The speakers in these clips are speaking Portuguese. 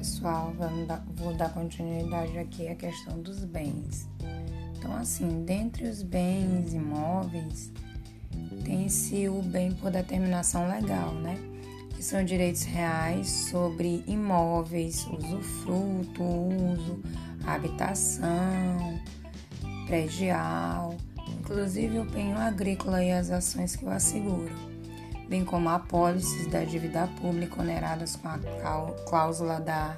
pessoal, vou dar continuidade aqui à questão dos bens. Então, assim, dentre os bens imóveis, tem-se o bem por determinação legal, né? Que são direitos reais sobre imóveis, usufruto, uso, habitação, predial, inclusive o penho agrícola e as ações que o asseguram bem como apólices da dívida pública oneradas com a cláusula da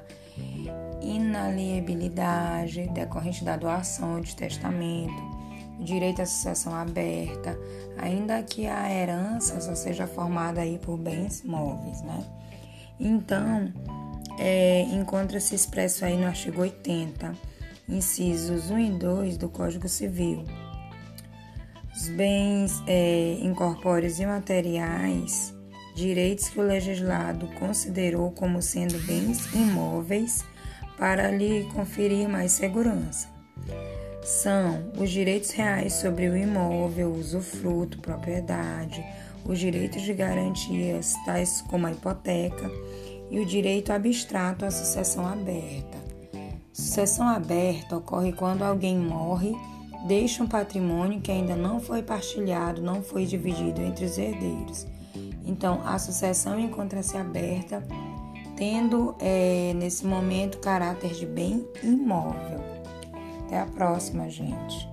inaliabilidade decorrente da doação ou de testamento, direito à sucessão aberta, ainda que a herança só seja formada aí por bens móveis, né? Então, é, encontra-se expresso aí no artigo 80, incisos 1 e 2 do Código Civil os bens é, incorpóreos e materiais, direitos que o legislado considerou como sendo bens imóveis para lhe conferir mais segurança. São os direitos reais sobre o imóvel, usufruto, propriedade, os direitos de garantias, tais como a hipoteca, e o direito abstrato à sucessão aberta. Sucessão aberta ocorre quando alguém morre deixa um patrimônio que ainda não foi partilhado, não foi dividido entre os herdeiros. Então, a sucessão encontra-se aberta, tendo é, nesse momento caráter de bem imóvel. Até a próxima, gente.